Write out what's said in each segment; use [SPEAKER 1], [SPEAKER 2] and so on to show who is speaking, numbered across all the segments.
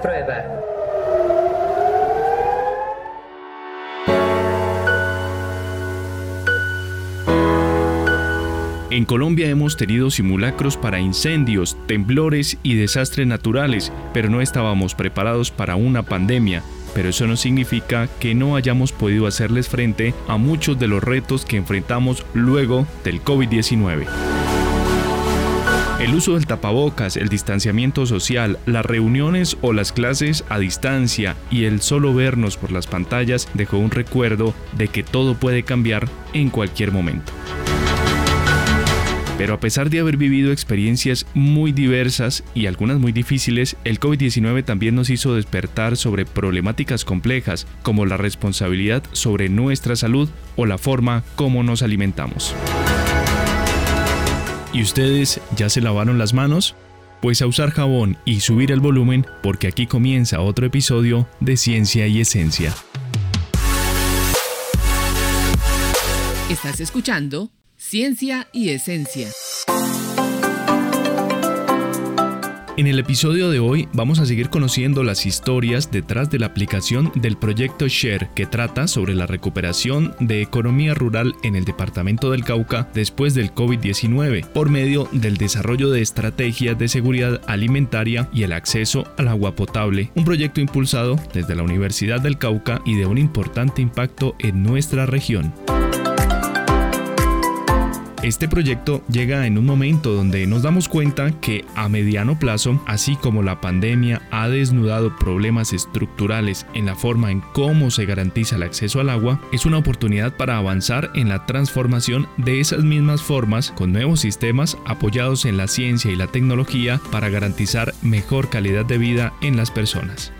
[SPEAKER 1] Prueba.
[SPEAKER 2] En Colombia hemos tenido simulacros para incendios, temblores y desastres naturales, pero no estábamos preparados para una pandemia. Pero eso no significa que no hayamos podido hacerles frente a muchos de los retos que enfrentamos luego del COVID-19. El uso del tapabocas, el distanciamiento social, las reuniones o las clases a distancia y el solo vernos por las pantallas dejó un recuerdo de que todo puede cambiar en cualquier momento. Pero a pesar de haber vivido experiencias muy diversas y algunas muy difíciles, el COVID-19 también nos hizo despertar sobre problemáticas complejas como la responsabilidad sobre nuestra salud o la forma como nos alimentamos. ¿Y ustedes ya se lavaron las manos? Pues a usar jabón y subir el volumen porque aquí comienza otro episodio de Ciencia y Esencia.
[SPEAKER 1] Estás escuchando Ciencia y Esencia.
[SPEAKER 2] En el episodio de hoy vamos a seguir conociendo las historias detrás de la aplicación del proyecto Share que trata sobre la recuperación de economía rural en el departamento del Cauca después del COVID-19 por medio del desarrollo de estrategias de seguridad alimentaria y el acceso al agua potable, un proyecto impulsado desde la Universidad del Cauca y de un importante impacto en nuestra región. Este proyecto llega en un momento donde nos damos cuenta que a mediano plazo, así como la pandemia ha desnudado problemas estructurales en la forma en cómo se garantiza el acceso al agua, es una oportunidad para avanzar en la transformación de esas mismas formas con nuevos sistemas apoyados en la ciencia y la tecnología para garantizar mejor calidad de vida en las personas.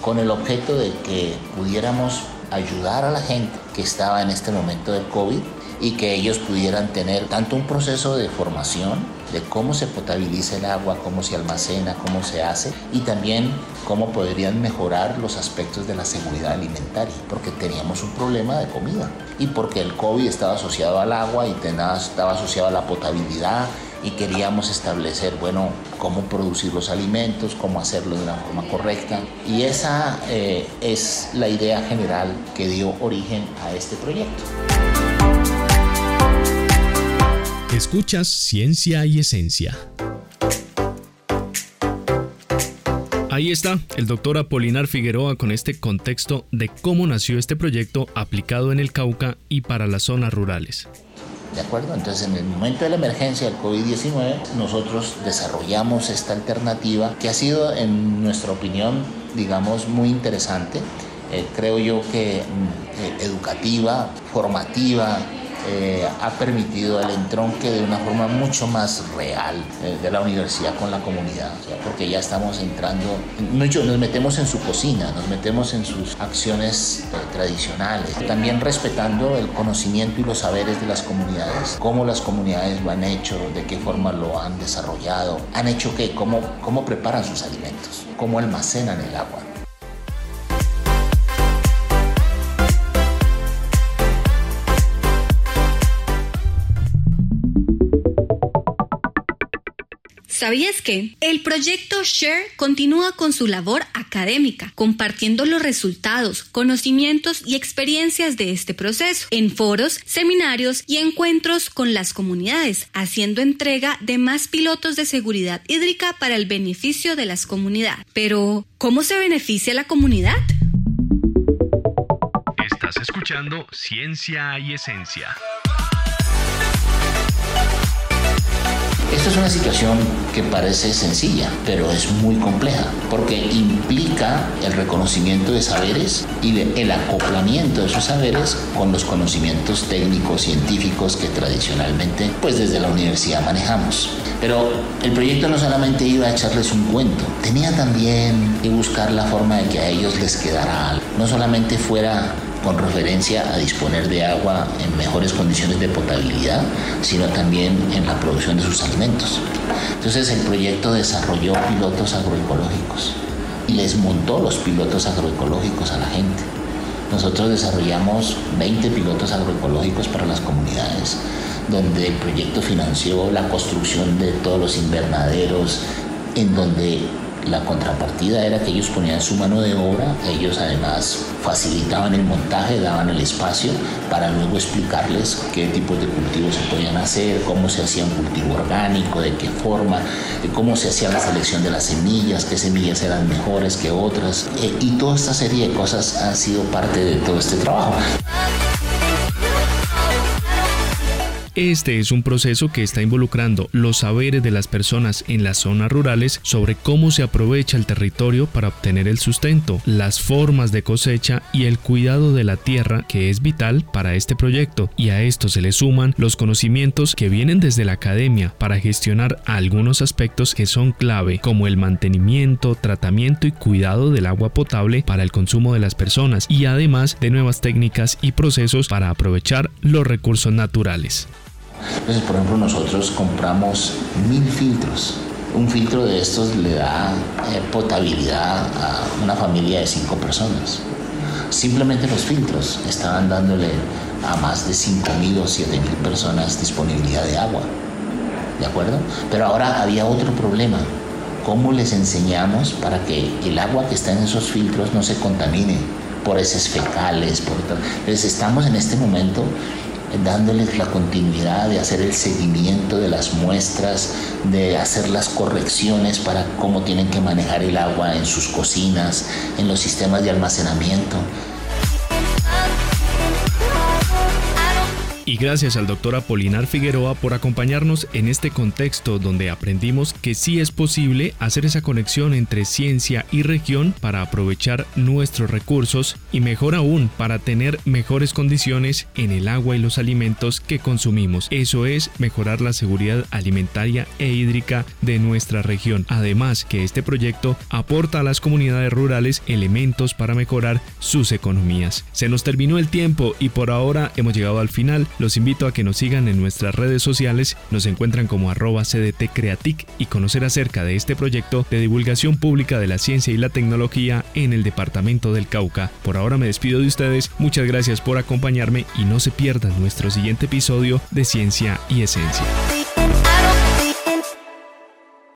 [SPEAKER 3] Con el objeto de que pudiéramos ayudar a la gente que estaba en este momento del COVID y que ellos pudieran tener tanto un proceso de formación de cómo se potabiliza el agua, cómo se almacena, cómo se hace y también cómo podrían mejorar los aspectos de la seguridad alimentaria, porque teníamos un problema de comida y porque el COVID estaba asociado al agua y estaba asociado a la potabilidad y queríamos establecer, bueno, cómo producir los alimentos, cómo hacerlo de una forma correcta. Y esa eh, es la idea general que dio origen a este proyecto.
[SPEAKER 2] Escuchas Ciencia y Esencia. Ahí está el doctor Apolinar Figueroa con este contexto de cómo nació este proyecto aplicado en el Cauca y para las zonas rurales.
[SPEAKER 3] ¿De acuerdo? Entonces, en el momento de la emergencia del COVID-19, nosotros desarrollamos esta alternativa que ha sido, en nuestra opinión, digamos, muy interesante. Eh, creo yo que mm, eh, educativa, formativa, eh, ha permitido el entronque de una forma mucho más real eh, de la universidad con la comunidad, porque ya estamos entrando, mucho, nos metemos en su cocina, nos metemos en sus acciones eh, tradicionales, también respetando el conocimiento y los saberes de las comunidades, cómo las comunidades lo han hecho, de qué forma lo han desarrollado, han hecho qué, cómo, cómo preparan sus alimentos, cómo almacenan el agua.
[SPEAKER 4] ¿Sabías que? El proyecto Share continúa con su labor académica, compartiendo los resultados, conocimientos y experiencias de este proceso en foros, seminarios y encuentros con las comunidades, haciendo entrega de más pilotos de seguridad hídrica para el beneficio de las comunidades. Pero, ¿cómo se beneficia la comunidad?
[SPEAKER 2] Estás escuchando Ciencia y Esencia.
[SPEAKER 3] Esta es una situación que parece sencilla, pero es muy compleja, porque implica el reconocimiento de saberes y el acoplamiento de esos saberes con los conocimientos técnicos, científicos que tradicionalmente, pues desde la universidad manejamos. Pero el proyecto no solamente iba a echarles un cuento, tenía también que buscar la forma de que a ellos les quedara algo. No solamente fuera con referencia a disponer de agua en mejores condiciones de potabilidad, sino también en la producción de sus alimentos. Entonces el proyecto desarrolló pilotos agroecológicos y les montó los pilotos agroecológicos a la gente. Nosotros desarrollamos 20 pilotos agroecológicos para las comunidades, donde el proyecto financió la construcción de todos los invernaderos, en donde la contrapartida era que ellos ponían su mano de obra, ellos además facilitaban el montaje, daban el espacio para luego explicarles qué tipos de cultivos se podían hacer, cómo se hacía un cultivo orgánico, de qué forma, cómo se hacía la selección de las semillas, qué semillas eran mejores que otras. Eh, y toda esta serie de cosas han sido parte de todo este trabajo.
[SPEAKER 2] Este es un proceso que está involucrando los saberes de las personas en las zonas rurales sobre cómo se aprovecha el territorio para obtener el sustento, las formas de cosecha y el cuidado de la tierra que es vital para este proyecto. Y a esto se le suman los conocimientos que vienen desde la academia para gestionar algunos aspectos que son clave, como el mantenimiento, tratamiento y cuidado del agua potable para el consumo de las personas y además de nuevas técnicas y procesos para aprovechar los recursos naturales.
[SPEAKER 3] Entonces, por ejemplo, nosotros compramos mil filtros. Un filtro de estos le da eh, potabilidad a una familia de cinco personas. Simplemente los filtros estaban dándole a más de 5.000 o 7.000 personas disponibilidad de agua. ¿De acuerdo? Pero ahora había otro problema. ¿Cómo les enseñamos para que el agua que está en esos filtros no se contamine por heces fecales? Por... Entonces estamos en este momento dándoles la continuidad de hacer el seguimiento de las muestras, de hacer las correcciones para cómo tienen que manejar el agua en sus cocinas, en los sistemas de almacenamiento.
[SPEAKER 2] Y gracias al doctor Apolinar Figueroa por acompañarnos en este contexto donde aprendimos que sí es posible hacer esa conexión entre ciencia y región para aprovechar nuestros recursos y mejor aún para tener mejores condiciones en el agua y los alimentos que consumimos. Eso es mejorar la seguridad alimentaria e hídrica de nuestra región. Además que este proyecto aporta a las comunidades rurales elementos para mejorar sus economías. Se nos terminó el tiempo y por ahora hemos llegado al final los invito a que nos sigan en nuestras redes sociales, nos encuentran como arroba CDT Creatic y conocer acerca de este proyecto de divulgación pública de la ciencia y la tecnología en el departamento del Cauca. Por ahora me despido de ustedes, muchas gracias por acompañarme y no se pierdan nuestro siguiente episodio de Ciencia y Esencia.